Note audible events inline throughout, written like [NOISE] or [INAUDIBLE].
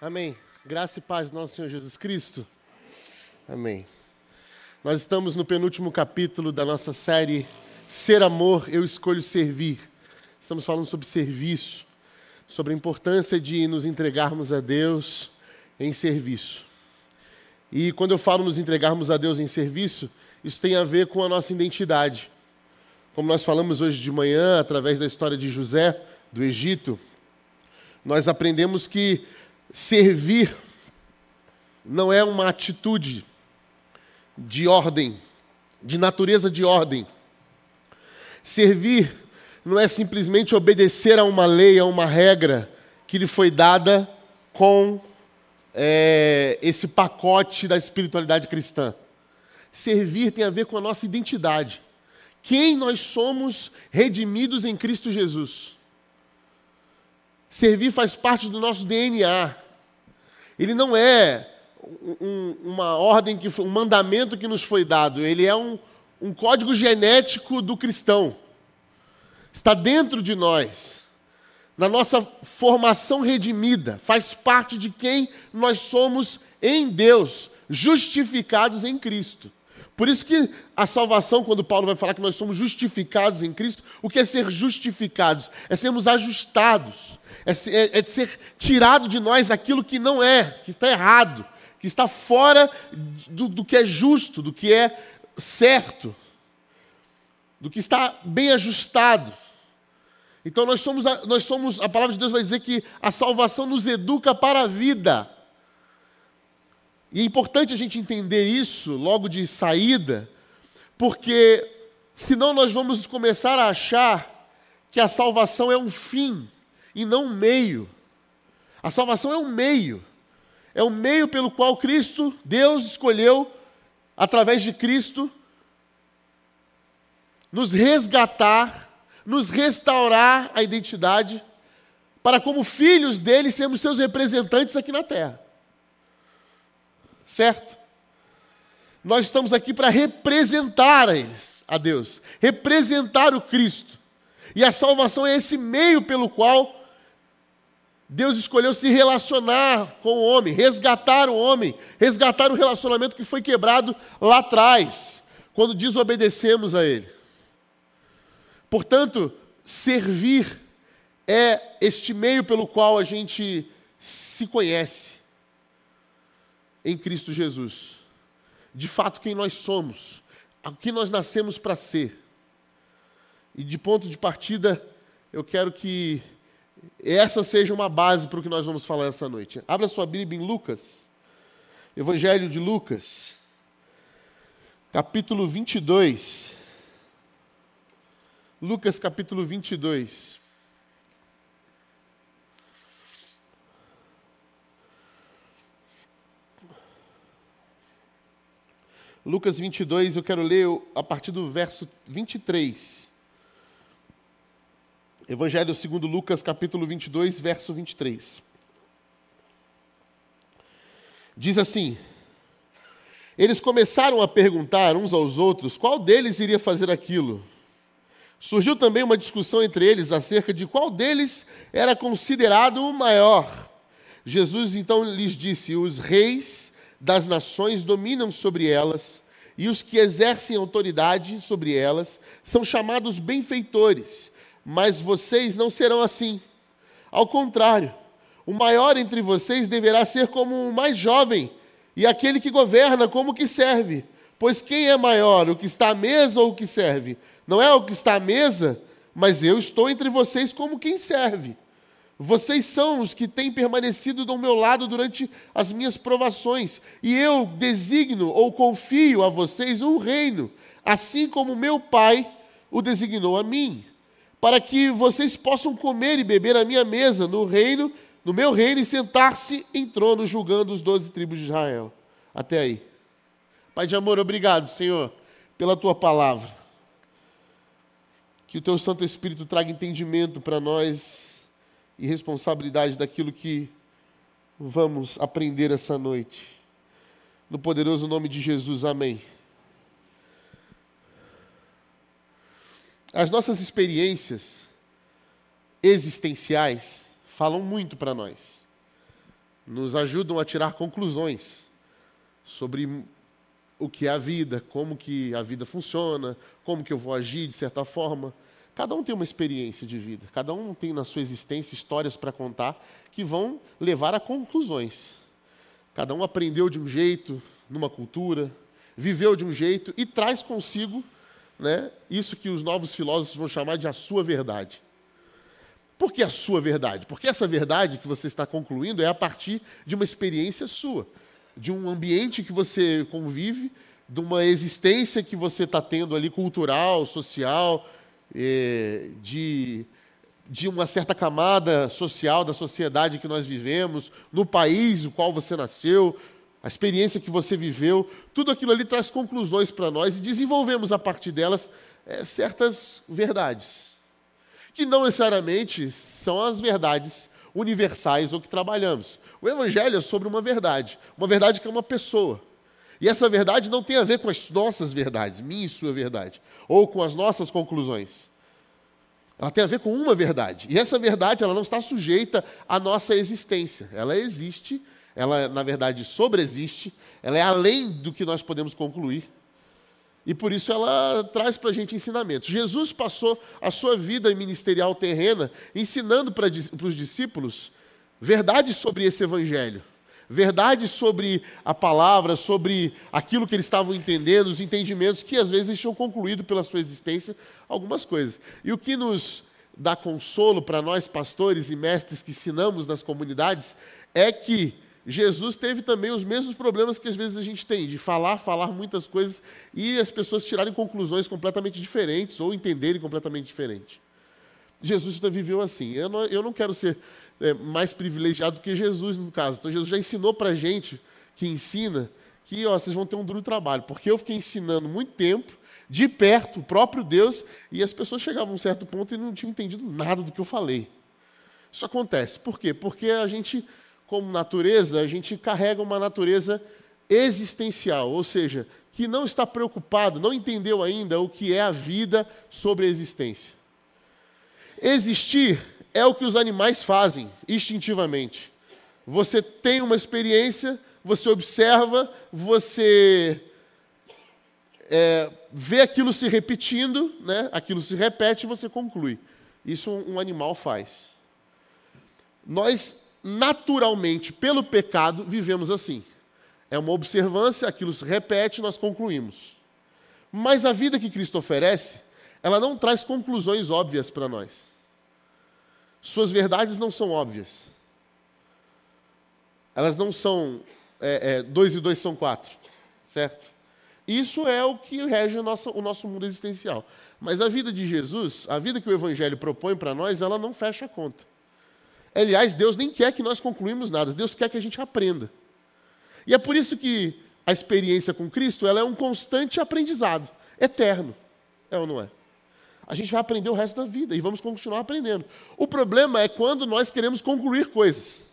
Amém. Graça e paz do nosso Senhor Jesus Cristo. Amém. Nós estamos no penúltimo capítulo da nossa série Ser Amor, Eu Escolho Servir. Estamos falando sobre serviço, sobre a importância de nos entregarmos a Deus em serviço. E quando eu falo nos entregarmos a Deus em serviço, isso tem a ver com a nossa identidade. Como nós falamos hoje de manhã, através da história de José, do Egito, nós aprendemos que Servir não é uma atitude de ordem, de natureza de ordem. Servir não é simplesmente obedecer a uma lei, a uma regra que lhe foi dada com é, esse pacote da espiritualidade cristã. Servir tem a ver com a nossa identidade. Quem nós somos redimidos em Cristo Jesus. Servir faz parte do nosso DNA. Ele não é um, uma ordem, que, um mandamento que nos foi dado. Ele é um, um código genético do cristão. Está dentro de nós. Na nossa formação redimida. Faz parte de quem nós somos em Deus, justificados em Cristo. Por isso que a salvação, quando Paulo vai falar que nós somos justificados em Cristo, o que é ser justificados? É sermos ajustados, é, é, é ser tirado de nós aquilo que não é, que está errado, que está fora do, do que é justo, do que é certo, do que está bem ajustado. Então nós somos, nós somos, a palavra de Deus vai dizer que a salvação nos educa para a vida. E é importante a gente entender isso logo de saída, porque senão nós vamos começar a achar que a salvação é um fim e não um meio. A salvação é um meio. É o um meio pelo qual Cristo, Deus escolheu, através de Cristo, nos resgatar, nos restaurar a identidade, para, como filhos dele, sermos seus representantes aqui na terra certo? Nós estamos aqui para representar a, Deus, representar o Cristo. E a salvação é esse meio pelo qual Deus escolheu se relacionar com o homem, resgatar o homem, resgatar o relacionamento que foi quebrado lá atrás, quando desobedecemos a Ele. Portanto, servir é este meio pelo qual a gente se conhece em Cristo Jesus. De fato, quem nós somos, o que nós nascemos para ser. E de ponto de partida, eu quero que essa seja uma base para o que nós vamos falar essa noite. Abra sua Bíblia em Lucas, Evangelho de Lucas, capítulo 22. Lucas, capítulo 22. Lucas 22, eu quero ler a partir do verso 23. Evangelho segundo Lucas, capítulo 22, verso 23. Diz assim: Eles começaram a perguntar uns aos outros qual deles iria fazer aquilo. Surgiu também uma discussão entre eles acerca de qual deles era considerado o maior. Jesus então lhes disse: Os reis das nações dominam sobre elas, e os que exercem autoridade sobre elas são chamados benfeitores, mas vocês não serão assim. Ao contrário, o maior entre vocês deverá ser como o mais jovem, e aquele que governa como o que serve. Pois quem é maior, o que está à mesa ou o que serve? Não é o que está à mesa, mas eu estou entre vocês como quem serve. Vocês são os que têm permanecido do meu lado durante as minhas provações, e eu designo ou confio a vocês um reino, assim como meu Pai o designou a mim, para que vocês possam comer e beber à minha mesa no reino, no meu reino, e sentar-se em trono julgando os doze tribos de Israel. Até aí. Pai de amor, obrigado, Senhor, pela tua palavra. Que o teu Santo Espírito traga entendimento para nós e responsabilidade daquilo que vamos aprender essa noite. No poderoso nome de Jesus, amém. As nossas experiências existenciais falam muito para nós. nos ajudam a tirar conclusões sobre o que é a vida, como que a vida funciona, como que eu vou agir de certa forma. Cada um tem uma experiência de vida, cada um tem na sua existência histórias para contar que vão levar a conclusões. Cada um aprendeu de um jeito, numa cultura, viveu de um jeito e traz consigo né, isso que os novos filósofos vão chamar de a sua verdade. Por que a sua verdade? Porque essa verdade que você está concluindo é a partir de uma experiência sua, de um ambiente que você convive, de uma existência que você está tendo ali cultural, social, de, de uma certa camada social da sociedade que nós vivemos, no país no qual você nasceu, a experiência que você viveu, tudo aquilo ali traz conclusões para nós e desenvolvemos a partir delas é, certas verdades, que não necessariamente são as verdades universais ou que trabalhamos. O Evangelho é sobre uma verdade, uma verdade que é uma pessoa. E essa verdade não tem a ver com as nossas verdades, minha e sua verdade, ou com as nossas conclusões. Ela tem a ver com uma verdade. E essa verdade ela não está sujeita à nossa existência. Ela existe ela, na verdade, sobreexiste, ela é além do que nós podemos concluir. E por isso ela traz para a gente ensinamentos. Jesus passou a sua vida ministerial terrena ensinando para, para os discípulos verdades sobre esse evangelho, verdades sobre a palavra, sobre aquilo que eles estavam entendendo, os entendimentos que às vezes tinham concluído pela sua existência algumas coisas. E o que nos dá consolo para nós, pastores e mestres que ensinamos nas comunidades, é que Jesus teve também os mesmos problemas que às vezes a gente tem, de falar, falar muitas coisas e as pessoas tirarem conclusões completamente diferentes ou entenderem completamente diferente. Jesus viveu assim. Eu não, eu não quero ser é, mais privilegiado do que Jesus, no caso. Então, Jesus já ensinou para a gente, que ensina, que ó, vocês vão ter um duro trabalho. Porque eu fiquei ensinando muito tempo, de perto, o próprio Deus, e as pessoas chegavam a um certo ponto e não tinham entendido nada do que eu falei. Isso acontece. Por quê? Porque a gente como natureza, a gente carrega uma natureza existencial, ou seja, que não está preocupado, não entendeu ainda o que é a vida sobre a existência. Existir é o que os animais fazem instintivamente. Você tem uma experiência, você observa, você é, vê aquilo se repetindo, né? aquilo se repete e você conclui. Isso um animal faz. Nós naturalmente, pelo pecado, vivemos assim. É uma observância, aquilo se repete, nós concluímos. Mas a vida que Cristo oferece, ela não traz conclusões óbvias para nós. Suas verdades não são óbvias. Elas não são é, é, dois e dois são quatro, certo? Isso é o que rege o nosso, mundo existencial. Mas a vida de Jesus, a vida que o Evangelho propõe para nós, ela não fecha a conta. Aliás, Deus nem quer que nós concluímos nada, Deus quer que a gente aprenda. E é por isso que a experiência com Cristo ela é um constante aprendizado, eterno. É ou não é? A gente vai aprender o resto da vida e vamos continuar aprendendo. O problema é quando nós queremos concluir coisas.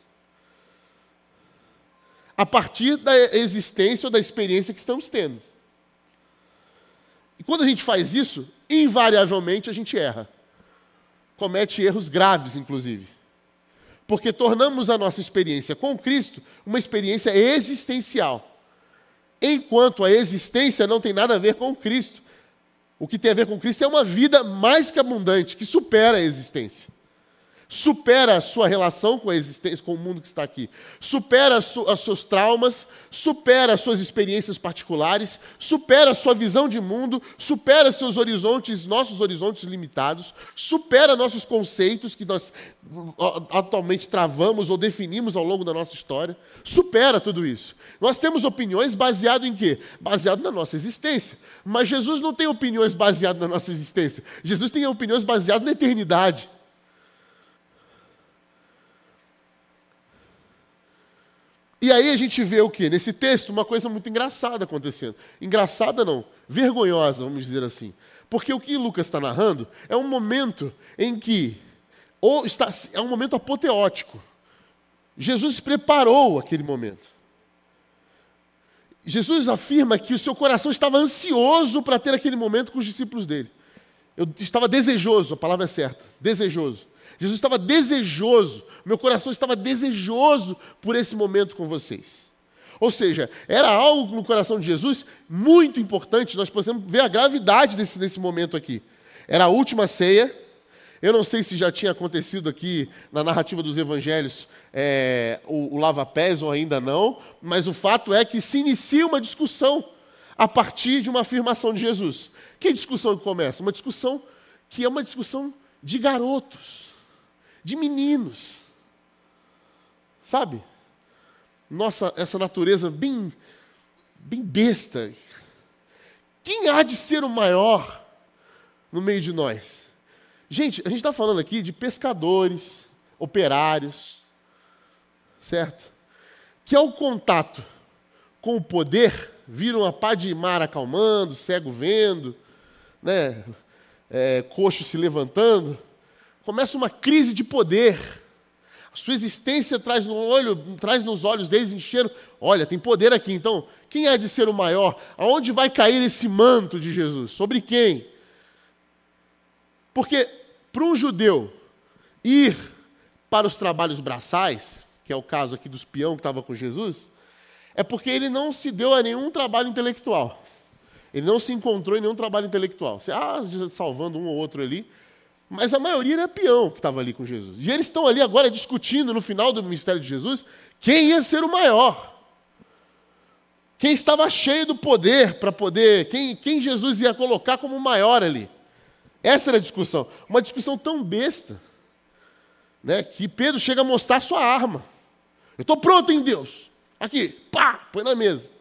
A partir da existência ou da experiência que estamos tendo. E quando a gente faz isso, invariavelmente a gente erra. Comete erros graves, inclusive porque tornamos a nossa experiência com Cristo uma experiência existencial. Enquanto a existência não tem nada a ver com Cristo. O que tem a ver com Cristo é uma vida mais que abundante, que supera a existência supera a sua relação com a existência, com o mundo que está aqui, supera os seus traumas, supera as suas experiências particulares, supera a sua visão de mundo, supera seus horizontes, nossos horizontes limitados, supera nossos conceitos que nós atualmente travamos ou definimos ao longo da nossa história, supera tudo isso. Nós temos opiniões baseado em quê? Baseado na nossa existência. Mas Jesus não tem opiniões baseadas na nossa existência. Jesus tem opiniões baseadas na eternidade. E aí a gente vê o que? Nesse texto, uma coisa muito engraçada acontecendo. Engraçada não, vergonhosa, vamos dizer assim. Porque o que Lucas está narrando é um momento em que, ou está, é um momento apoteótico. Jesus preparou aquele momento. Jesus afirma que o seu coração estava ansioso para ter aquele momento com os discípulos dele. Eu estava desejoso, a palavra é certa, desejoso. Jesus estava desejoso, meu coração estava desejoso por esse momento com vocês. Ou seja, era algo no coração de Jesus muito importante, nós podemos ver a gravidade desse, desse momento aqui. Era a última ceia, eu não sei se já tinha acontecido aqui na narrativa dos evangelhos é, o, o lava-pés ou ainda não, mas o fato é que se inicia uma discussão a partir de uma afirmação de Jesus. Que discussão que começa? Uma discussão que é uma discussão de garotos, de meninos. Sabe? Nossa, essa natureza bem, bem besta. Quem há de ser o maior no meio de nós? Gente, a gente está falando aqui de pescadores, operários, certo? Que ao contato com o poder, viram a pá de mar acalmando, cego vendo, né? É, coxo se levantando, começa uma crise de poder. A sua existência traz, no olho, traz nos olhos deles encheram. Olha, tem poder aqui, então quem há de ser o maior? Aonde vai cair esse manto de Jesus? Sobre quem? Porque para um judeu ir para os trabalhos braçais, que é o caso aqui dos peão que estava com Jesus, é porque ele não se deu a nenhum trabalho intelectual. Ele não se encontrou em nenhum trabalho intelectual. Você, ah, salvando um ou outro ali. Mas a maioria era peão que estava ali com Jesus. E eles estão ali agora discutindo, no final do ministério de Jesus, quem ia ser o maior. Quem estava cheio do poder para poder. Quem, quem Jesus ia colocar como maior ali. Essa era a discussão. Uma discussão tão besta né, que Pedro chega a mostrar sua arma. Eu estou pronto em Deus. Aqui, pá, põe na mesa.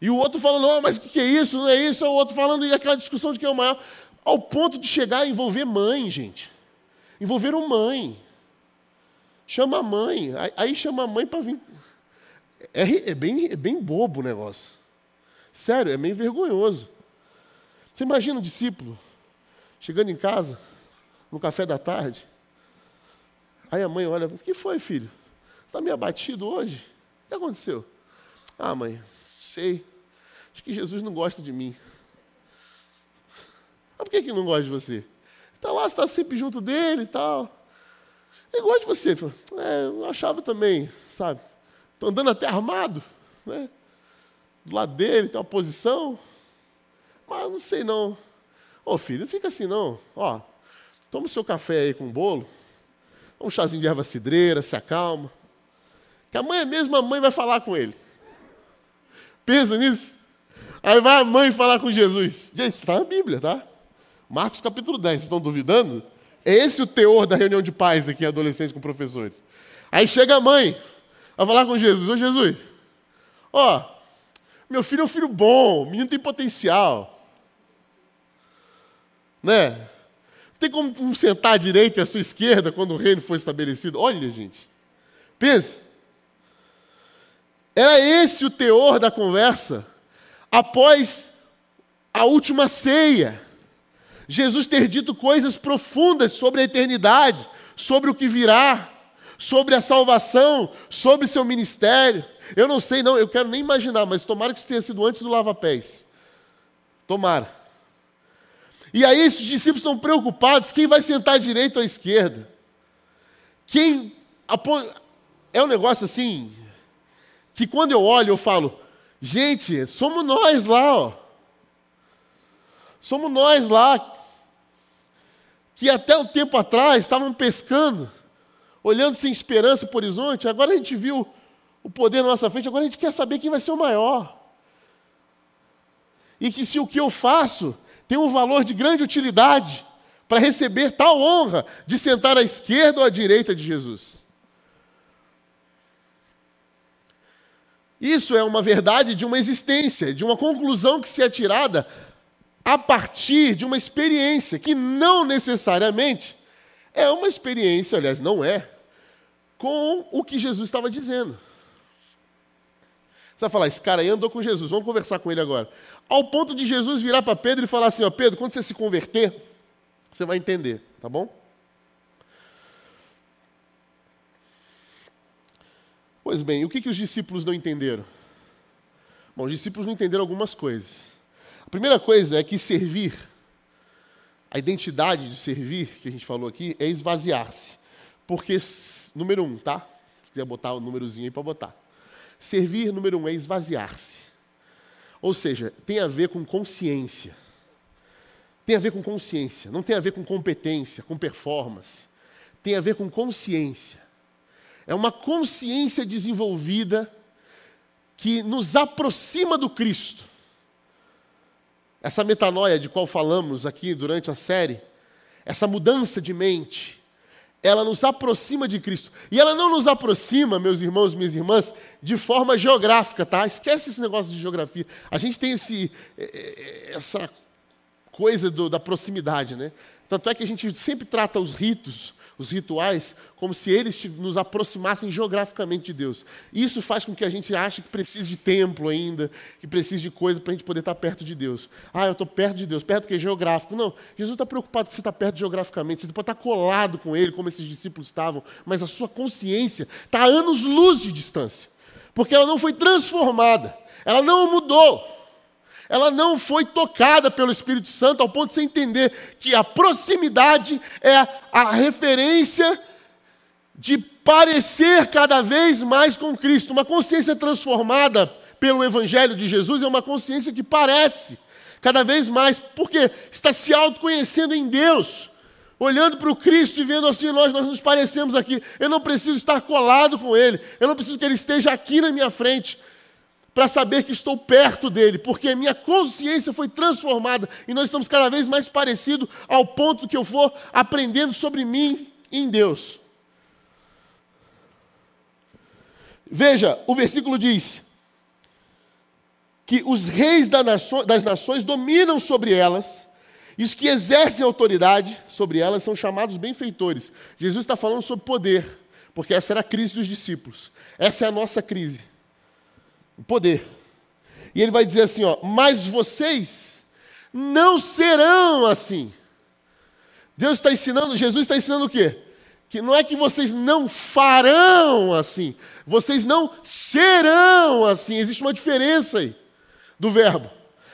E o outro falando, mas o que é isso? Não é isso. O outro falando, e aquela discussão de quem é o maior. Ao ponto de chegar a envolver mãe, gente. Envolveram mãe. Chama a mãe. Aí chama a mãe para vir. É, é, bem, é bem bobo o negócio. Sério, é meio vergonhoso. Você imagina um discípulo chegando em casa, no café da tarde. Aí a mãe olha, o que foi, filho? Você está meio abatido hoje? O que aconteceu? Ah, mãe, sei. Acho que Jesus não gosta de mim. Mas por que, ele não gosta de você? Está lá, você está sempre junto dele e tal. Ele gosta de você. É, eu achava também, sabe? Estou andando até armado, né? Do lado dele, tem uma posição. Mas não sei não. Ô filho, não fica assim não. Ó, toma o seu café aí com bolo. Um chazinho de erva cidreira, se acalma. Que a mãe, mesmo a mãe vai falar com ele. Pensa nisso. Aí vai a mãe falar com Jesus. Gente, está na Bíblia, tá? Marcos capítulo 10, vocês estão duvidando? É esse o teor da reunião de pais aqui, adolescente com professores. Aí chega a mãe, vai falar com Jesus. Ô Jesus, ó, meu filho é um filho bom, o menino tem potencial. Né? Tem como sentar à direita e à sua esquerda quando o reino for estabelecido? Olha, gente. Pensa. Era esse o teor da conversa após a última ceia. Jesus ter dito coisas profundas sobre a eternidade, sobre o que virá, sobre a salvação, sobre seu ministério. Eu não sei, não, eu quero nem imaginar, mas tomara que isso tenha sido antes do lava-pés. Tomara. E aí os discípulos estão preocupados: quem vai sentar à direita ou à esquerda? Quem. É um negócio assim, que quando eu olho eu falo, gente, somos nós lá, ó. Somos nós lá, que até um tempo atrás estavam pescando, olhando sem esperança para o horizonte, agora a gente viu o poder na nossa frente, agora a gente quer saber quem vai ser o maior. E que se o que eu faço tem um valor de grande utilidade para receber tal honra de sentar à esquerda ou à direita de Jesus. Isso é uma verdade de uma existência, de uma conclusão que se é tirada a partir de uma experiência que não necessariamente é uma experiência, aliás, não é, com o que Jesus estava dizendo. Você vai falar, esse cara aí andou com Jesus, vamos conversar com ele agora. Ao ponto de Jesus virar para Pedro e falar assim: ó, Pedro, quando você se converter, você vai entender, tá bom? Pois bem, o que, que os discípulos não entenderam? Bom, os discípulos não entenderam algumas coisas. A primeira coisa é que servir a identidade de servir, que a gente falou aqui, é esvaziar-se. Porque, número um, tá? Se quiser botar o númerozinho aí para botar. Servir, número um, é esvaziar-se. Ou seja, tem a ver com consciência. Tem a ver com consciência, não tem a ver com competência, com performance. Tem a ver com consciência. É uma consciência desenvolvida que nos aproxima do Cristo. Essa metanoia de qual falamos aqui durante a série, essa mudança de mente, ela nos aproxima de Cristo. E ela não nos aproxima, meus irmãos minhas irmãs, de forma geográfica, tá? Esquece esse negócio de geografia. A gente tem esse, eh, eh, essa coisa do, da proximidade, né? Tanto é que a gente sempre trata os ritos os rituais, como se eles nos aproximassem geograficamente de Deus. Isso faz com que a gente ache que precise de templo ainda, que precise de coisa para a gente poder estar perto de Deus. Ah, eu estou perto de Deus, perto que é geográfico. Não, Jesus está preocupado que você está perto geograficamente, você pode estar colado com Ele, como esses discípulos estavam, mas a sua consciência está a anos-luz de distância, porque ela não foi transformada, ela não mudou ela não foi tocada pelo Espírito Santo ao ponto de você entender que a proximidade é a referência de parecer cada vez mais com Cristo. Uma consciência transformada pelo Evangelho de Jesus é uma consciência que parece cada vez mais, porque está se autoconhecendo em Deus, olhando para o Cristo e vendo assim, nós, nós nos parecemos aqui. Eu não preciso estar colado com Ele, eu não preciso que Ele esteja aqui na minha frente para saber que estou perto dele, porque minha consciência foi transformada e nós estamos cada vez mais parecidos ao ponto que eu for aprendendo sobre mim em Deus. Veja, o versículo diz que os reis das nações dominam sobre elas, e os que exercem autoridade sobre elas são chamados benfeitores. Jesus está falando sobre poder, porque essa era a crise dos discípulos, essa é a nossa crise o poder. E ele vai dizer assim, ó, mas vocês não serão assim. Deus está ensinando, Jesus está ensinando o quê? Que não é que vocês não farão assim, vocês não serão assim. Existe uma diferença aí do verbo.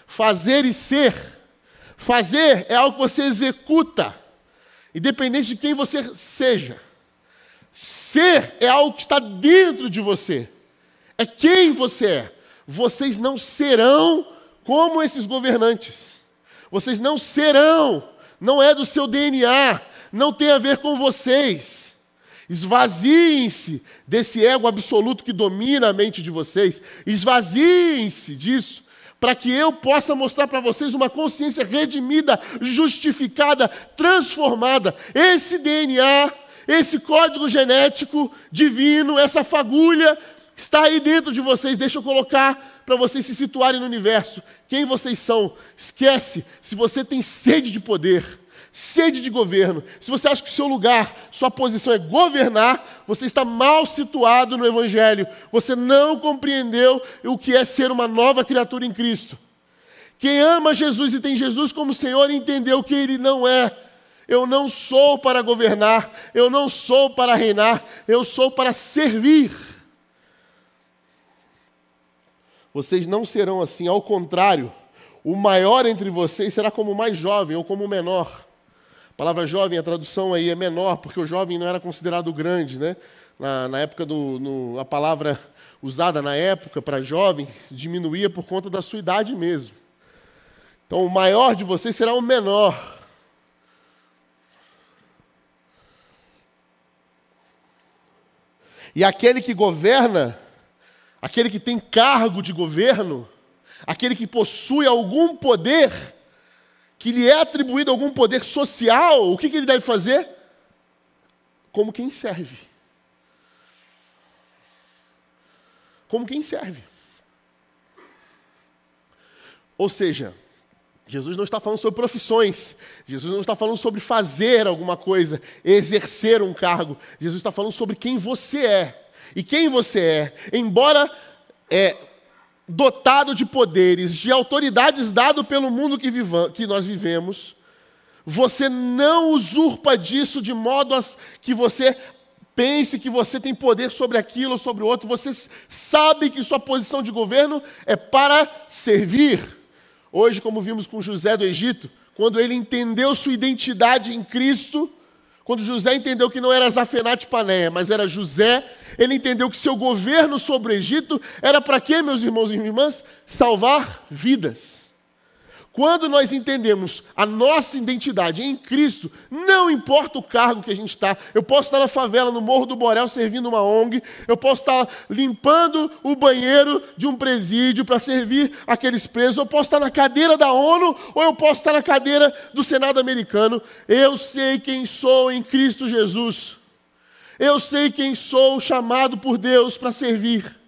Fazer e ser. Fazer é algo que você executa, independente de quem você seja. Ser é algo que está dentro de você é quem você é. Vocês não serão como esses governantes. Vocês não serão, não é do seu DNA, não tem a ver com vocês. Esvaziem-se desse ego absoluto que domina a mente de vocês. Esvaziem-se disso, para que eu possa mostrar para vocês uma consciência redimida, justificada, transformada. Esse DNA, esse código genético divino, essa fagulha Está aí dentro de vocês, deixa eu colocar para vocês se situarem no universo. Quem vocês são? Esquece se você tem sede de poder, sede de governo. Se você acha que o seu lugar, sua posição é governar, você está mal situado no Evangelho. Você não compreendeu o que é ser uma nova criatura em Cristo. Quem ama Jesus e tem Jesus como Senhor entendeu que Ele não é. Eu não sou para governar, eu não sou para reinar, eu sou para servir. Vocês não serão assim, ao contrário, o maior entre vocês será como o mais jovem ou como o menor. A palavra jovem, a tradução aí é menor, porque o jovem não era considerado grande, né? Na, na época do. No, a palavra usada na época para jovem diminuía por conta da sua idade mesmo. Então, o maior de vocês será o menor. E aquele que governa aquele que tem cargo de governo, aquele que possui algum poder, que lhe é atribuído algum poder social, o que, que ele deve fazer? Como quem serve. Como quem serve. Ou seja, Jesus não está falando sobre profissões, Jesus não está falando sobre fazer alguma coisa, exercer um cargo, Jesus está falando sobre quem você é e quem você é, embora é, dotado de poderes, de autoridades dado pelo mundo que, viva, que nós vivemos, você não usurpa disso de modo a que você pense que você tem poder sobre aquilo ou sobre o outro. Você sabe que sua posição de governo é para servir. Hoje, como vimos com José do Egito, quando ele entendeu sua identidade em Cristo, quando José entendeu que não era Zafenate Panéia, mas era José, ele entendeu que seu governo sobre o Egito era para quê, meus irmãos e irmãs? Salvar vidas. Quando nós entendemos a nossa identidade em Cristo, não importa o cargo que a gente está, eu posso estar na favela, no Morro do Borel, servindo uma ONG, eu posso estar limpando o banheiro de um presídio para servir aqueles presos, eu posso estar na cadeira da ONU ou eu posso estar na cadeira do Senado americano. Eu sei quem sou em Cristo Jesus. Eu sei quem sou chamado por Deus para servir.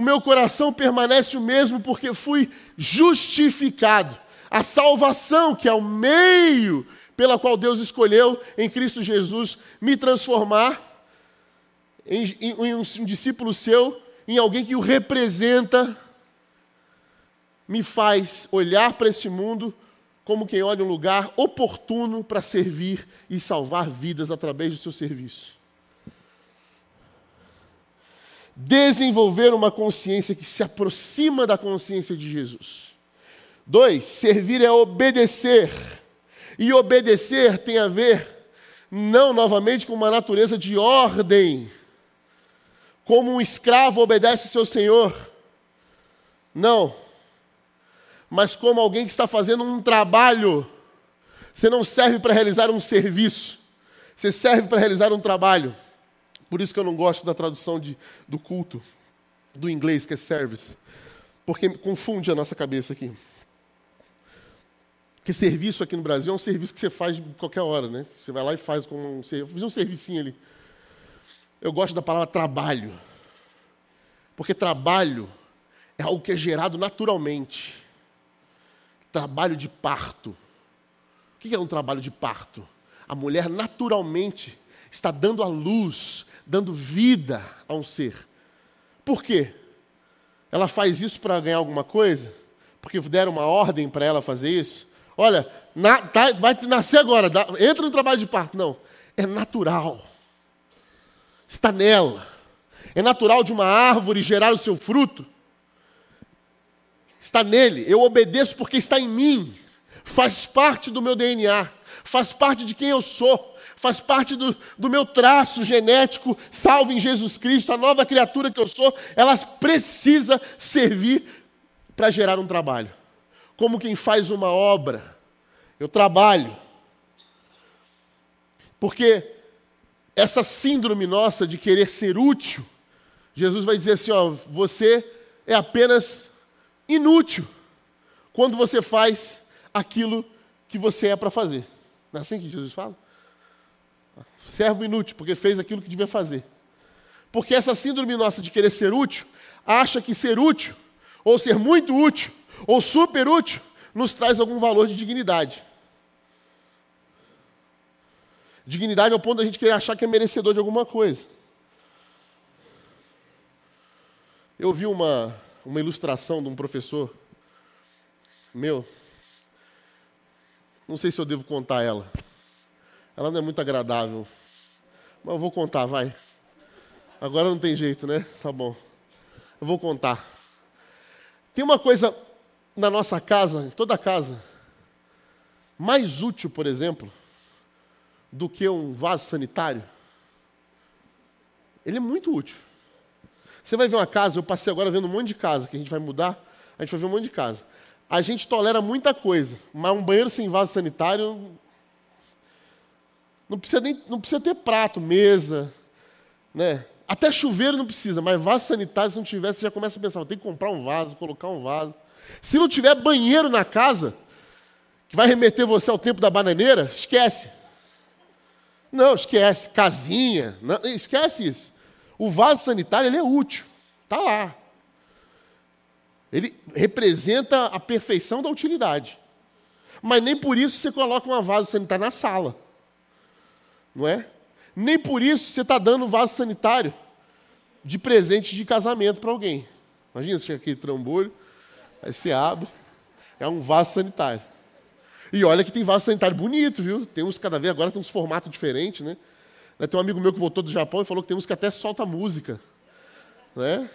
O meu coração permanece o mesmo porque fui justificado. A salvação, que é o meio pela qual Deus escolheu em Cristo Jesus me transformar em, em, em um, um discípulo seu, em alguém que o representa, me faz olhar para esse mundo como quem olha um lugar oportuno para servir e salvar vidas através do seu serviço desenvolver uma consciência que se aproxima da consciência de Jesus. Dois, servir é obedecer. E obedecer tem a ver, não novamente com uma natureza de ordem, como um escravo obedece seu senhor. Não. Mas como alguém que está fazendo um trabalho. Você não serve para realizar um serviço, você serve para realizar um trabalho. Por isso que eu não gosto da tradução de, do culto, do inglês, que é service. Porque confunde a nossa cabeça aqui. Porque serviço aqui no Brasil é um serviço que você faz qualquer hora, né? Você vai lá e faz como um, fiz um servicinho ali. Eu gosto da palavra trabalho. Porque trabalho é algo que é gerado naturalmente. Trabalho de parto. O que é um trabalho de parto? A mulher naturalmente está dando à luz, dando vida a um ser. Por quê? Ela faz isso para ganhar alguma coisa? Porque deram uma ordem para ela fazer isso? Olha, na, tá, vai nascer agora, dá, entra no trabalho de parto. Não, é natural. Está nela. É natural de uma árvore gerar o seu fruto. Está nele. Eu obedeço porque está em mim. Faz parte do meu DNA. Faz parte de quem eu sou faz parte do, do meu traço genético, salvo em Jesus Cristo, a nova criatura que eu sou, ela precisa servir para gerar um trabalho. Como quem faz uma obra, eu trabalho. Porque essa síndrome nossa de querer ser útil, Jesus vai dizer assim: ó, você é apenas inútil quando você faz aquilo que você é para fazer. Não é assim que Jesus fala? Servo inútil, porque fez aquilo que devia fazer. Porque essa síndrome nossa de querer ser útil, acha que ser útil, ou ser muito útil, ou super útil, nos traz algum valor de dignidade. Dignidade ao ponto da gente querer achar que é merecedor de alguma coisa. Eu vi uma, uma ilustração de um professor meu. Não sei se eu devo contar ela. Ela não é muito agradável. Mas eu vou contar, vai. Agora não tem jeito, né? Tá bom. Eu vou contar. Tem uma coisa na nossa casa, em toda casa, mais útil, por exemplo, do que um vaso sanitário. Ele é muito útil. Você vai ver uma casa, eu passei agora vendo um monte de casa que a gente vai mudar, a gente vai ver um monte de casa. A gente tolera muita coisa, mas um banheiro sem vaso sanitário não precisa, nem, não precisa ter prato, mesa, né? Até chuveiro não precisa, mas vaso sanitário, se não tiver, você já começa a pensar, tem que comprar um vaso, colocar um vaso. Se não tiver banheiro na casa, que vai remeter você ao tempo da bananeira, esquece. Não, esquece. Casinha, não, esquece isso. O vaso sanitário ele é útil, está lá. Ele representa a perfeição da utilidade. Mas nem por isso você coloca um vaso sanitário na sala não é? Nem por isso você está dando vaso sanitário de presente de casamento para alguém. Imagina, você chega aquele trambolho, aí você abre, é um vaso sanitário. E olha que tem vaso sanitário bonito, viu? Tem uns cada vez, agora tem uns formatos diferentes, né? Tem um amigo meu que voltou do Japão e falou que tem uns que até solta música. Né?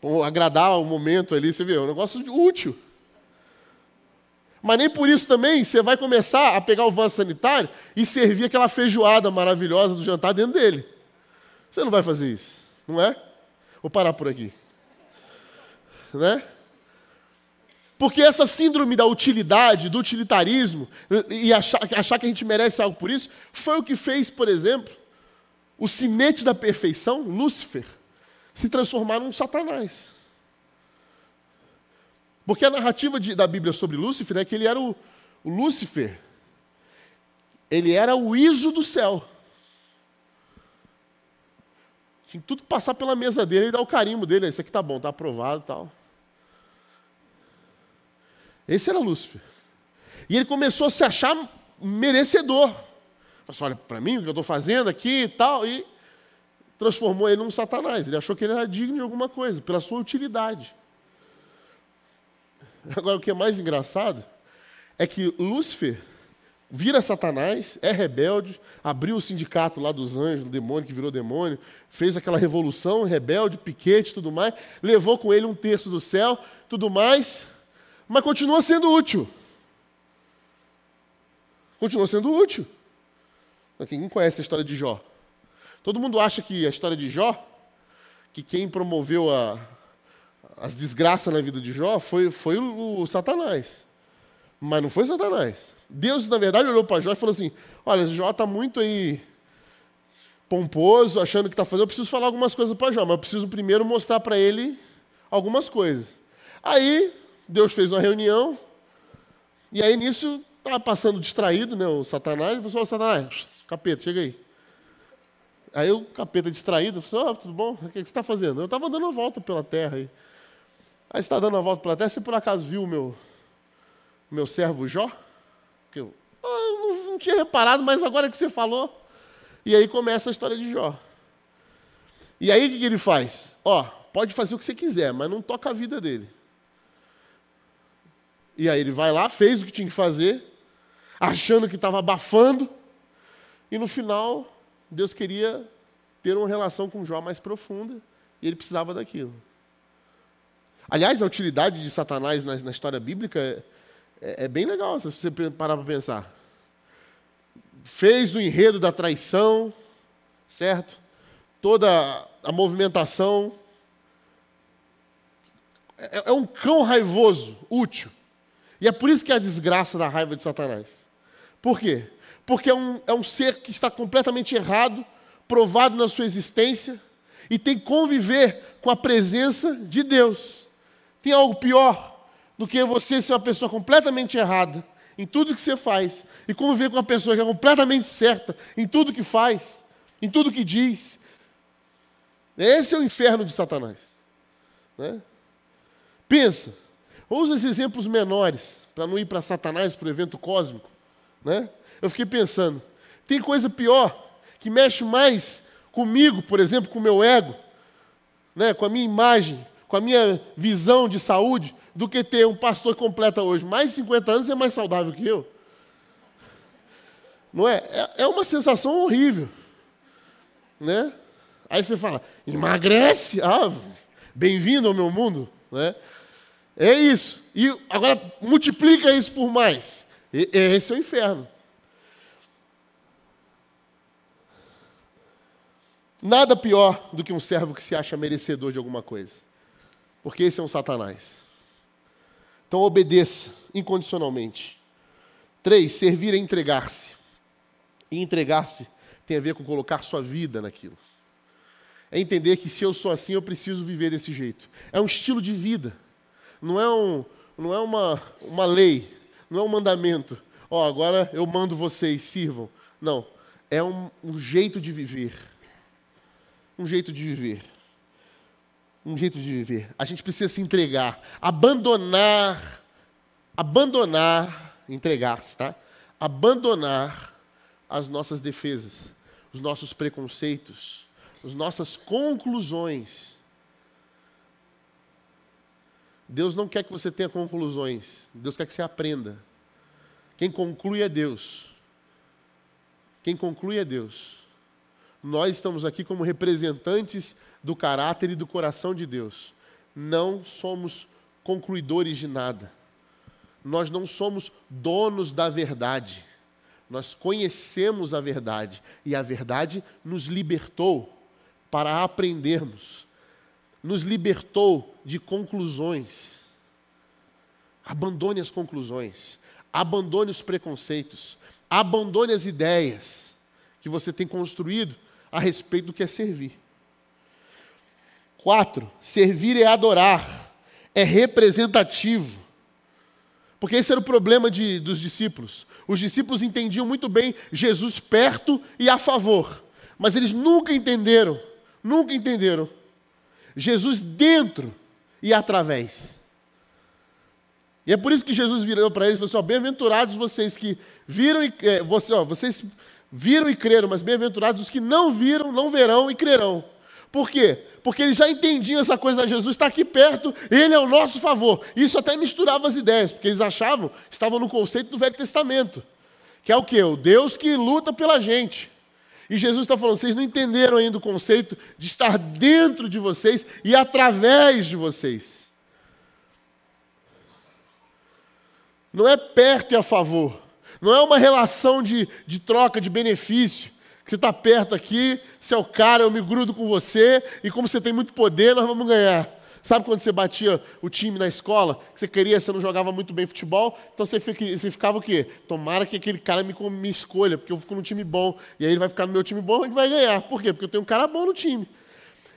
Para agradar o momento ali, você vê, é um negócio útil. Mas nem por isso também você vai começar a pegar o vaso sanitário e servir aquela feijoada maravilhosa do jantar dentro dele. Você não vai fazer isso, não é? Vou parar por aqui. Né? Porque essa síndrome da utilidade, do utilitarismo, e achar, achar que a gente merece algo por isso, foi o que fez, por exemplo, o sinete da perfeição, Lúcifer, se transformar num Satanás. Porque a narrativa de, da Bíblia sobre Lúcifer é que ele era o, o Lúcifer, ele era o ISO do céu. Tinha tudo passar pela mesa dele e dar o carimbo dele. Esse aqui tá bom, tá aprovado e tal. Esse era Lúcifer. E ele começou a se achar merecedor. Falei assim, olha, para mim, o que eu estou fazendo aqui e tal. E transformou ele num satanás. Ele achou que ele era digno de alguma coisa, pela sua utilidade. Agora, o que é mais engraçado é que Lúcifer vira Satanás, é rebelde, abriu o sindicato lá dos anjos, do demônio que virou demônio, fez aquela revolução rebelde, piquete tudo mais, levou com ele um terço do céu, tudo mais, mas continua sendo útil. Continua sendo útil. Quem conhece a história de Jó? Todo mundo acha que a história de Jó, que quem promoveu a, as desgraças na vida de Jó foi, foi o, Satanás. Mas não foi Satanás. Deus, na verdade, olhou para Jó e falou assim: Olha, Jó está muito aí pomposo, achando que está fazendo. Eu preciso falar algumas coisas para Jó, mas eu preciso primeiro mostrar para ele algumas coisas. Aí, Deus fez uma reunião, e aí nisso, estava passando distraído, né, o Satanás, e falou: Satanás, capeta, chega aí. Aí o capeta distraído, falou: oh, tudo bom? O que você está fazendo? Eu estava dando uma volta pela terra aí. Aí você está dando uma volta pela terra, você por acaso viu o meu, meu servo Jó? Que eu, eu não, não tinha reparado, mas agora que você falou. E aí começa a história de Jó. E aí o que, que ele faz? Ó, pode fazer o que você quiser, mas não toca a vida dele. E aí ele vai lá, fez o que tinha que fazer, achando que estava abafando, e no final Deus queria ter uma relação com Jó mais profunda, e ele precisava daquilo. Aliás, a utilidade de Satanás na, na história bíblica é, é, é, bem legal, se você parar para pensar. Fez o enredo da traição, certo? Toda a movimentação. É, é um cão raivoso, útil. E é por isso que é a desgraça da raiva de Satanás. Por quê? Porque é um, é um ser que está completamente errado, provado na sua existência, e tem que conviver com a presença de Deus. Tem algo pior do que você ser uma pessoa completamente errada em tudo que você faz e conviver com uma pessoa que é completamente certa em tudo que faz, em tudo que diz. Esse é o inferno de Satanás. Né? Pensa, usa esses exemplos menores para não ir para Satanás, para o evento cósmico. Né? Eu fiquei pensando, tem coisa pior que mexe mais comigo, por exemplo, com o meu ego, né? com a minha imagem, com a minha visão de saúde, do que ter um pastor que completa hoje mais de 50 anos e é mais saudável que eu. Não é? é? É uma sensação horrível. Né? Aí você fala, emagrece? Ah, bem-vindo ao meu mundo. Né? É isso. E agora multiplica isso por mais. Esse é o inferno. Nada pior do que um servo que se acha merecedor de alguma coisa porque esse é um Satanás. Então obedeça incondicionalmente. Três, servir é entregar-se. E entregar-se tem a ver com colocar sua vida naquilo. É entender que se eu sou assim, eu preciso viver desse jeito. É um estilo de vida. Não é, um, não é uma, uma lei, não é um mandamento. Ó, oh, agora eu mando vocês, sirvam. Não. É um, um jeito de viver. Um jeito de viver um jeito de viver. A gente precisa se entregar, abandonar, abandonar, entregar-se, tá? Abandonar as nossas defesas, os nossos preconceitos, as nossas conclusões. Deus não quer que você tenha conclusões, Deus quer que você aprenda. Quem conclui é Deus. Quem conclui é Deus. Nós estamos aqui como representantes do caráter e do coração de Deus. Não somos concluidores de nada. nós não somos donos da verdade. Nós conhecemos a verdade e a verdade nos libertou para aprendermos, nos libertou de conclusões. Abandone as conclusões, abandone os preconceitos, abandone as ideias que você tem construído a respeito do que é servir. Quatro, servir é adorar, é representativo. Porque esse era o problema de, dos discípulos. Os discípulos entendiam muito bem Jesus perto e a favor, mas eles nunca entenderam, nunca entenderam Jesus dentro e através. E é por isso que Jesus virou para eles e falou assim: bem-aventurados vocês que viram e é, você, ó, vocês viram e creram, mas bem-aventurados os que não viram, não verão e crerão. Por quê? Porque eles já entendiam essa coisa, Jesus está aqui perto, ele é o nosso favor. Isso até misturava as ideias, porque eles achavam, estavam no conceito do Velho Testamento, que é o quê? O Deus que luta pela gente. E Jesus está falando, vocês não entenderam ainda o conceito de estar dentro de vocês e através de vocês. não é perto e a favor, não é uma relação de, de troca de benefício. Você está perto aqui, você é o cara, eu me grudo com você, e como você tem muito poder, nós vamos ganhar. Sabe quando você batia o time na escola, que você queria, você não jogava muito bem futebol, então você, fica, você ficava o quê? Tomara que aquele cara me, me escolha, porque eu fico num time bom, e aí ele vai ficar no meu time bom, gente vai ganhar. Por quê? Porque eu tenho um cara bom no time.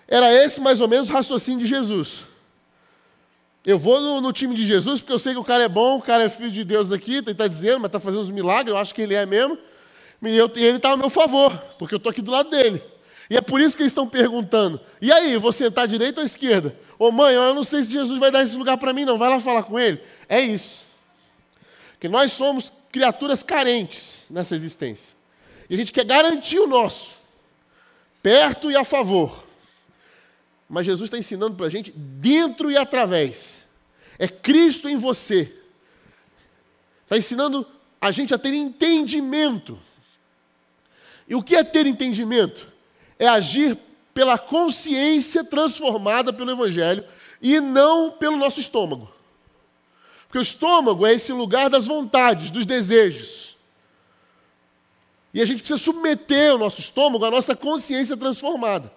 Era esse mais ou menos o raciocínio de Jesus. Eu vou no, no, time de Jesus porque eu sei que o cara é bom, o cara é filho de Deus aqui, ele está dizendo, mas está fazendo uns milagres, eu acho que ele é mesmo. E, eu, ele está ao meu favor, porque eu estou aqui do lado dele. E é por isso que eles estão perguntando: e aí, vou sentar à direita ou à esquerda? Ô mãe, eu não sei se Jesus vai dar esse lugar para mim, não. Vai lá falar com ele. É isso. Que nós somos criaturas carentes nessa existência. E a gente quer garantir o nosso, perto e a favor. Mas Jesus está ensinando para a gente dentro e através. É Cristo em você. Está ensinando a gente a ter entendimento. E o que é ter entendimento? É agir pela consciência transformada pelo Evangelho e não pelo nosso estômago. Porque o estômago é esse lugar das vontades, dos desejos. E a gente precisa submeter o nosso estômago à nossa consciência transformada.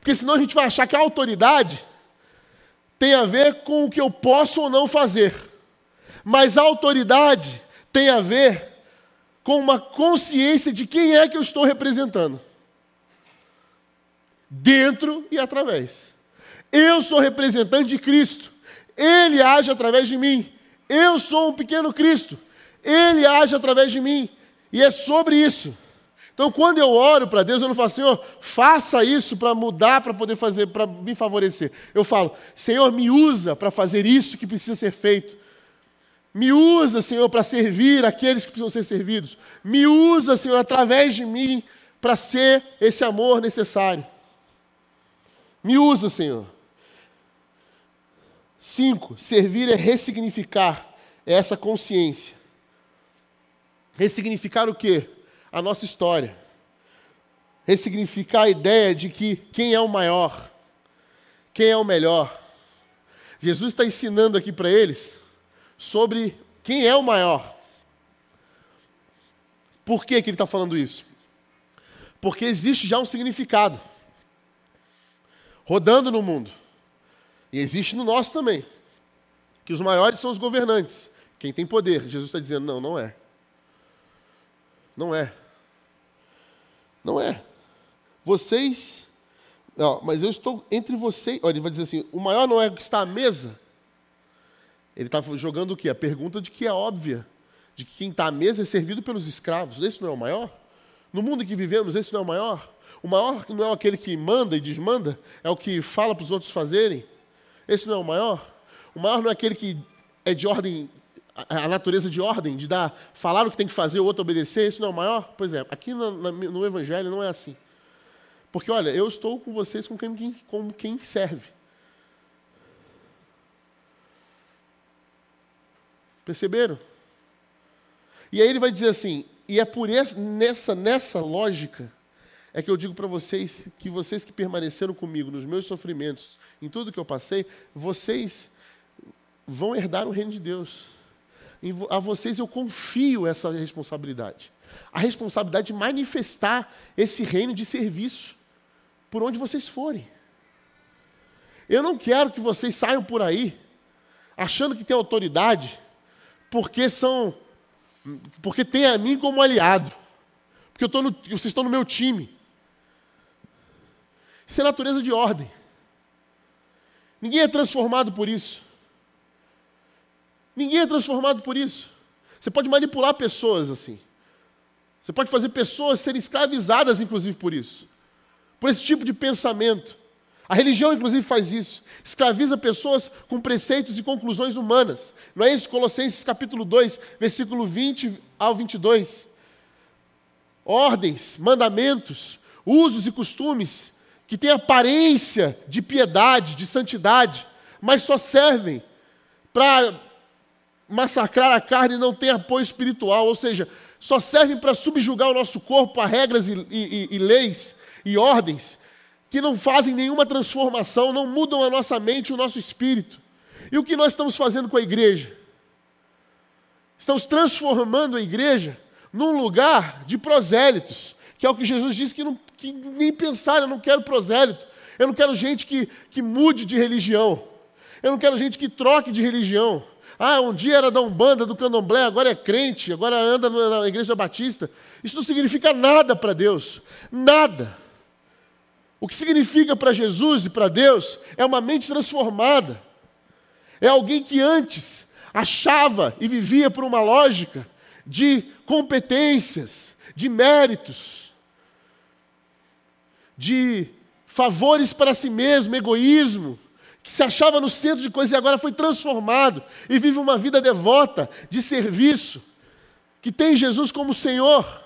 Porque senão a gente vai achar que a autoridade tem a ver com o que eu posso ou não fazer. Mas a autoridade tem a ver com uma consciência de quem é que eu estou representando. Dentro e através. Eu sou representante de Cristo. Ele age através de mim. Eu sou um pequeno Cristo. Ele age através de mim. E é sobre isso então, quando eu oro para Deus, eu não falo, Senhor, faça isso para mudar, para poder fazer, para me favorecer. Eu falo, Senhor, me usa para fazer isso que precisa ser feito. Me usa, Senhor, para servir aqueles que precisam ser servidos. Me usa, Senhor, através de mim, para ser esse amor necessário. Me usa, Senhor. Cinco, servir é ressignificar essa consciência. Ressignificar o quê? a nossa história. Ressignificar a ideia de que quem é o maior, quem é o melhor. Jesus está ensinando aqui para eles sobre quem é o maior. Por que, que ele está falando isso? Porque existe já um significado rodando no mundo. E existe no nosso também. Que os maiores são os governantes. Quem tem poder. Jesus está dizendo: não, não é. Não é. Não é. Vocês. Não, mas eu estou entre vocês. Olha, ele vai dizer assim: o maior não é o que está à mesa. Ele está jogando o quê? A pergunta de que é óbvia. De que quem está à mesa é servido pelos escravos. Esse não é o maior? No mundo em que vivemos, esse não é o maior? O maior não é aquele que manda e desmanda, é o que fala para os outros fazerem. Esse não é o maior? O maior não é aquele que é de ordem a natureza de ordem, de dar, falar o que tem que fazer, o outro obedecer, isso não é o maior? Pois é, aqui no, no Evangelho não é assim. Porque, olha, eu estou com vocês com quem, com quem serve. Perceberam? E aí ele vai dizer assim, e é por essa, nessa, nessa lógica é que eu digo para vocês que vocês que permaneceram comigo nos meus sofrimentos, em tudo que eu passei, vocês vão herdar o reino de Deus. a vocês eu confio essa responsabilidade. A responsabilidade de manifestar esse reino de serviço por onde vocês forem. Eu não quero que vocês saiam por aí achando que tem autoridade porque são porque tem a mim como aliado. Porque eu tô no, vocês estão no meu time. Isso é natureza de ordem. Ninguém é transformado por isso. Ninguém é transformado por isso. Você pode manipular pessoas assim. Você pode fazer pessoas serem escravizadas, inclusive, por isso. Por esse tipo de pensamento. A religião, inclusive, faz isso. Escraviza pessoas com preceitos e conclusões humanas. Não é isso? Colossenses capítulo 2, versículo 20 ao 22. Ordens, mandamentos, usos e costumes que têm aparência de piedade, de santidade, mas só servem para massacrar a carne e não têm apoio espiritual, ou seja, só servem para subjugar o nosso corpo a regras e, e, e leis e ordens que não fazem nenhuma transformação, não mudam a nossa mente o nosso espírito. E o que nós estamos fazendo com a igreja? Estamos transformando a igreja num lugar de prosélitos, que é o que Jesus disse que, não, que nem pensar, eu não quero prosélito, eu não quero gente que, que mude de religião, eu não quero gente que troque de religião. Ah, um dia era da Umbanda, do Candomblé, agora é crente, agora anda na Igreja Batista. Isso não significa nada para Deus. Nada. O que significa para Jesus e para Deus é uma mente transformada. É alguém que antes achava e vivia por uma lógica de competências, de méritos, de favores para si mesmo, egoísmo, que se achava no centro de coisas e agora foi transformado e vive uma vida devota, de serviço, que tem Jesus como Senhor,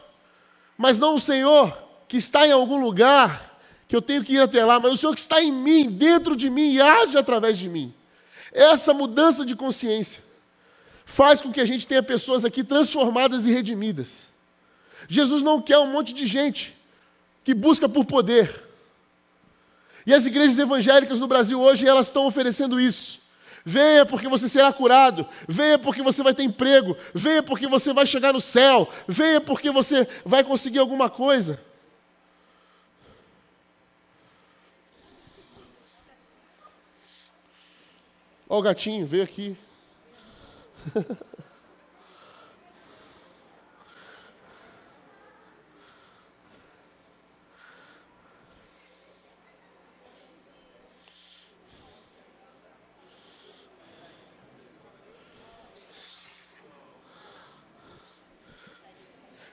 mas não o Senhor que está em algum lugar que eu tenho que ir até lá, mas o Senhor que está em mim, dentro de mim e age através de mim. Essa mudança de consciência faz com que a gente tenha pessoas aqui transformadas e redimidas. Jesus não quer um monte de gente que busca por poder. E as igrejas evangélicas no Brasil hoje, elas estão oferecendo isso. Venha porque você será curado. Venha porque você vai ter emprego. Venha porque você vai chegar no céu. Venha porque você vai conseguir alguma coisa. Ó o gatinho, veio aqui.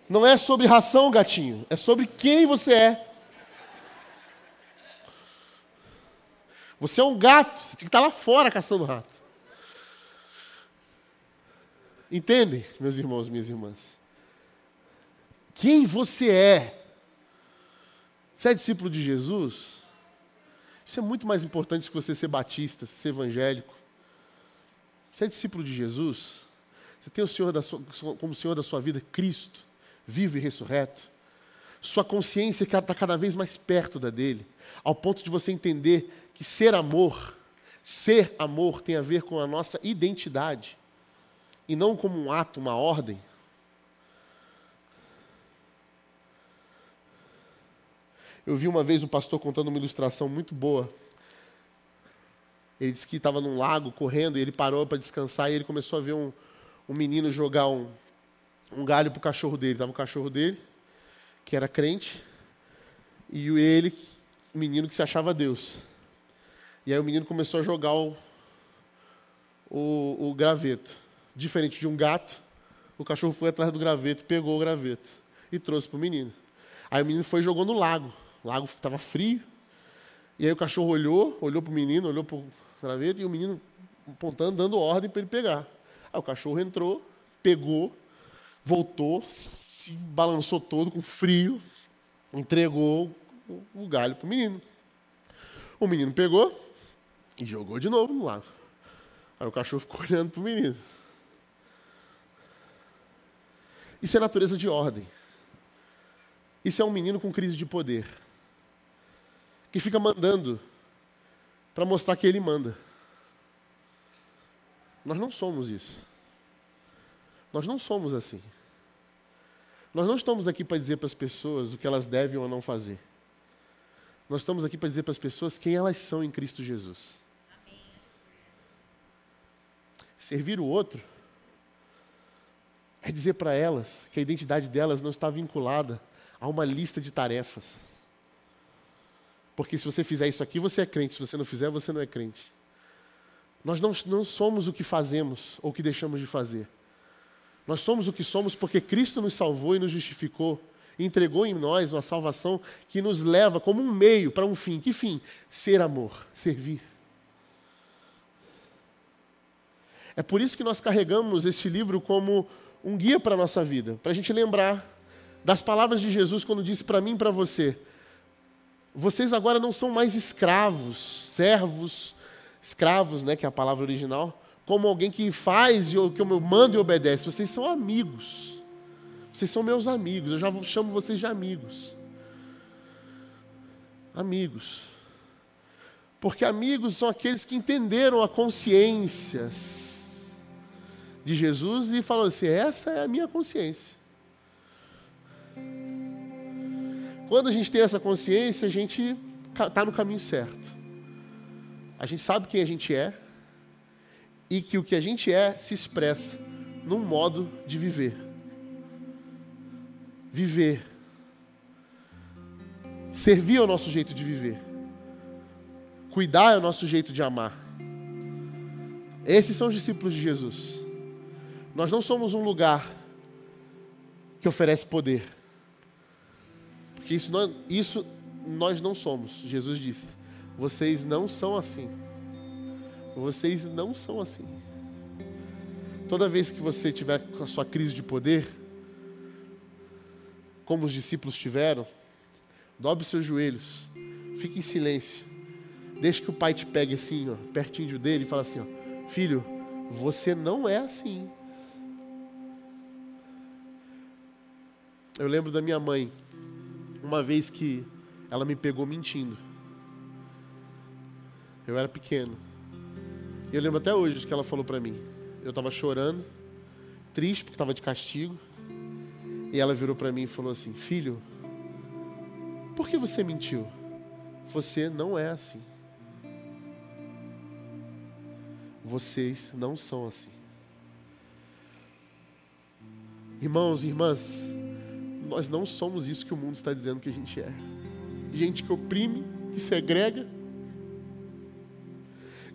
Não é sobre ração, gatinho, é sobre quem você é. Você é um gato, você tem que estar lá fora caçando rato. Entendem, meus irmãos minhas irmãs? Quem você é? Você é discípulo de Jesus? Isso é muito mais importante do que você ser batista, ser evangélico. Você é discípulo de Jesus? Você tem o Senhor da sua, como Senhor da sua vida Cristo, vivo e ressurreto? Sua consciência está cada vez mais perto da dele, ao ponto de você entender que ser amor, ser amor tem a ver com a nossa identidade e não como um ato, uma ordem. Eu vi uma vez um pastor contando uma ilustração muito boa. Ele disse que estava num lago correndo e ele parou para descansar e ele começou a ver um, um menino jogar um, um galho para o cachorro dele. Estava o cachorro dele, que era crente, e ele, menino que se achava Deus. E aí o menino começou a jogar o, o, o graveto. Diferente de um gato, o cachorro foi atrás do graveto, pegou o graveto e trouxe para o menino. Aí o menino foi e jogou no lago. O lago estava frio. E aí o cachorro olhou, olhou para o menino, olhou para o graveto e o menino apontando, dando ordem para ele pegar. Aí o cachorro entrou, pegou, voltou, se balançou todo com frio, entregou o galho para o menino. O menino pegou, e jogou de novo no lago. Aí o cachorro ficou [LAUGHS] olhando para o menino. Isso é natureza de ordem. Isso é um menino com crise de poder. Que fica mandando para mostrar que ele manda. Nós não somos isso. Nós não somos assim. Nós não estamos aqui para dizer para as pessoas o que elas devem ou não fazer. Nós estamos aqui para dizer para as pessoas quem elas são em Cristo Jesus. Servir o outro é dizer para elas que a identidade delas não está vinculada a uma lista de tarefas. Porque se você fizer isso aqui, você é crente, se você não fizer, você não é crente. Nós não, não somos o que fazemos ou o que deixamos de fazer. Nós somos o que somos porque Cristo nos salvou e nos justificou e entregou em nós uma salvação que nos leva como um meio para um fim. Que fim? Ser amor, servir. É por isso que nós carregamos este livro como um guia para a nossa vida, para a gente lembrar das palavras de Jesus quando disse para mim e para você: vocês agora não são mais escravos, servos, escravos, né, que é a palavra original, como alguém que faz o que eu mando e obedece. Vocês são amigos. Vocês são meus amigos. Eu já chamo vocês de amigos. Amigos. Porque amigos são aqueles que entenderam a consciência de Jesus e falaram assim: essa é a minha consciência. Quando a gente tem essa consciência, a gente está no caminho certo. A gente sabe quem a gente é e que o que a gente é se expressa num modo de viver. Viver. Servir é o nosso jeito de viver. Cuidar é o nosso jeito de amar. Esses são os discípulos de Jesus. Nós não somos um lugar que oferece poder. Porque isso, isso nós não somos. Jesus disse: vocês não são assim. Vocês não são assim. Toda vez que você tiver com a sua crise de poder, como os discípulos tiveram, dobre os seus joelhos, fique em silêncio. Deixe que o pai te pegue assim, ó, pertinho dele e fala assim, ó, filho, você não é assim. Eu lembro da minha mãe, uma vez que ela me pegou mentindo. Eu era pequeno. Eu lembro até hoje que ela falou para mim. Eu estava chorando, triste porque estava de castigo. E ela virou para mim e falou assim: Filho, por que você mentiu? Você não é assim. Vocês não são assim. Irmãos e irmãs, nós não somos isso que o mundo está dizendo que a gente é. Gente que oprime, que segrega,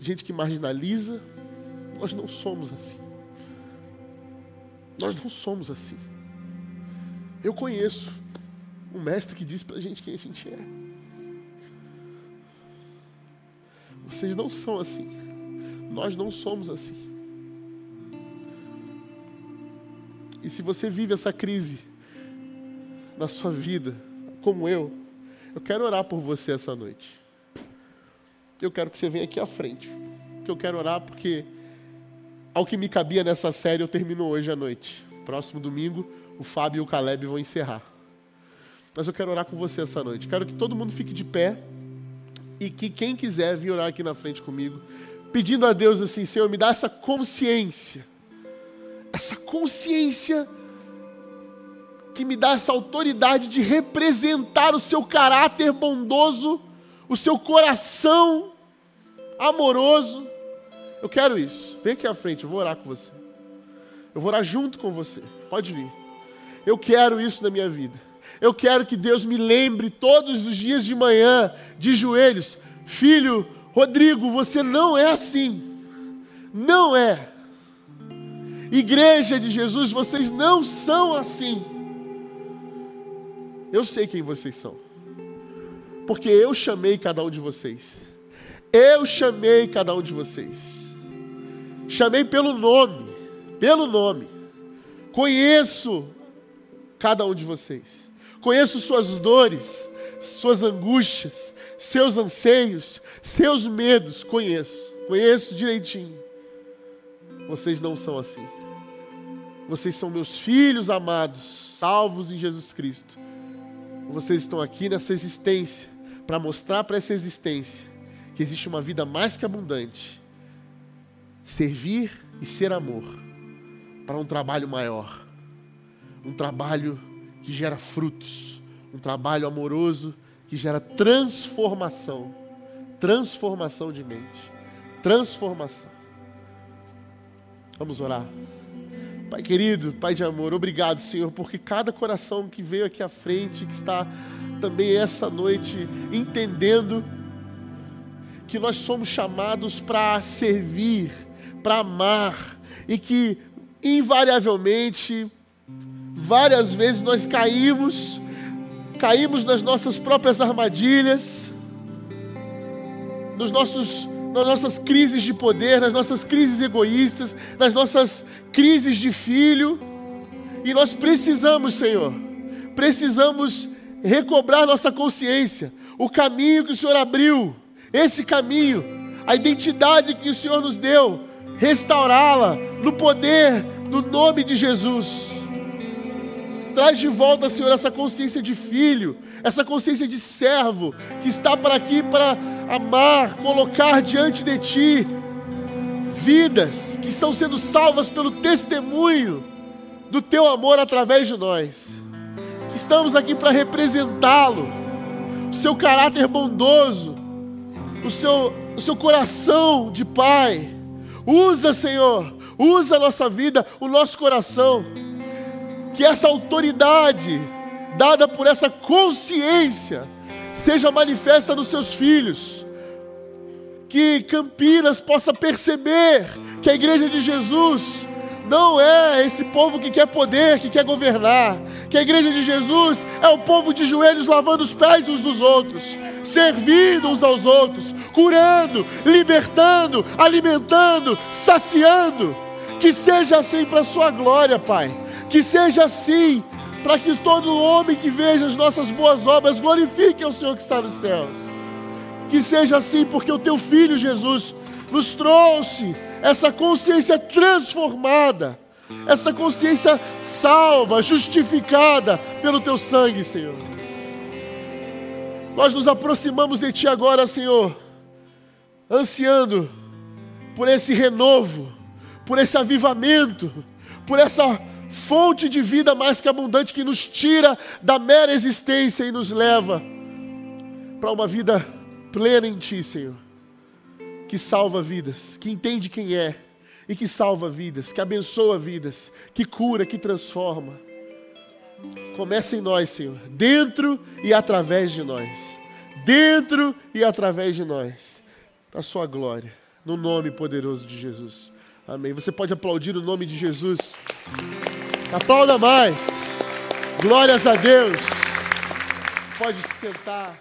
gente que marginaliza. Nós não somos assim. Nós não somos assim. Eu conheço um mestre que disse para a gente quem a gente é. Vocês não são assim. Nós não somos assim. E se você vive essa crise na sua vida, como eu, eu quero orar por você essa noite eu quero que você venha aqui à frente. Que eu quero orar porque ao que me cabia nessa série eu termino hoje à noite. Próximo domingo, o Fábio e o Caleb vão encerrar. Mas eu quero orar com você essa noite. Quero que todo mundo fique de pé e que quem quiser vir orar aqui na frente comigo, pedindo a Deus assim, Senhor, me dá essa consciência. Essa consciência que me dá essa autoridade de representar o seu caráter bondoso, o seu coração amoroso. Eu quero isso. Vem aqui à frente, eu vou orar com você. Eu vou orar junto com você. Pode vir. Eu quero isso na minha vida. Eu quero que Deus me lembre todos os dias de manhã, de joelhos, filho, Rodrigo, você não é assim. Não é. Igreja de Jesus, vocês não são assim. Eu sei quem vocês são. Porque eu chamei cada um de vocês. Eu chamei cada um de vocês. Chamei pelo nome, pelo nome. Conheço cada um de vocês. Conheço suas dores, suas angústias, seus anseios, seus medos. Conheço, conheço direitinho. Vocês não são assim. Vocês são meus filhos amados, salvos em Jesus Cristo. Vocês estão aqui nessa existência para mostrar para essa existência que existe uma vida mais que abundante. Servir e ser amor. para um trabalho maior. Um trabalho que gera frutos, um trabalho amoroso que gera transformação, transformação de mente, transformação. Vamos orar. Pai querido, Pai de amor, obrigado, Senhor, porque cada coração que veio aqui à frente, que está também essa noite entendendo que nós somos chamados para servir, para amar, e que invariavelmente, várias vezes nós caímos, caímos nas nossas próprias armadilhas, nos nossos nas nossas crises de poder, nas nossas crises egoístas, nas nossas crises de filho. E nós precisamos, Senhor, precisamos recobrar nossa consciência, o caminho que o Senhor abriu, esse caminho, a identidade que o Senhor nos deu, restaurá-la no poder, no nome de Jesus. Traz de volta, Senhor, essa consciência de filho, essa consciência de servo, que está para aqui para amar, colocar diante de Ti vidas que estão sendo salvas pelo testemunho do Teu amor através de nós. Estamos aqui para representá-lo, o Seu caráter bondoso, o seu, o seu coração de Pai. Usa, Senhor, usa a nossa vida, o nosso coração que essa autoridade, dada por essa consciência, seja manifesta nos seus filhos. Que Campinas possa perceber que a igreja de Jesus não é esse povo que quer poder, que quer governar. Que a igreja de Jesus é o povo de joelhos lavando os pés uns dos outros, servindo uns aos outros, curando, libertando, alimentando, saciando. Que seja assim para a sua glória, Pai. Que seja assim, para que todo homem que veja as nossas boas obras glorifique ao Senhor que está nos céus. Que seja assim, porque o teu filho Jesus nos trouxe essa consciência transformada, essa consciência salva, justificada pelo teu sangue, Senhor. Nós nos aproximamos de Ti agora, Senhor, ansiando por esse renovo, por esse avivamento, por essa fonte de vida mais que abundante que nos tira da mera existência e nos leva para uma vida plena em Ti, Senhor, que salva vidas, que entende quem é e que salva vidas, que abençoa vidas, que cura, que transforma. Começa em nós, Senhor, dentro e através de nós, dentro e através de nós, para a Sua glória, no nome poderoso de Jesus. Amém. Você pode aplaudir o nome de Jesus. Aplauda mais. Glórias a Deus. Pode sentar.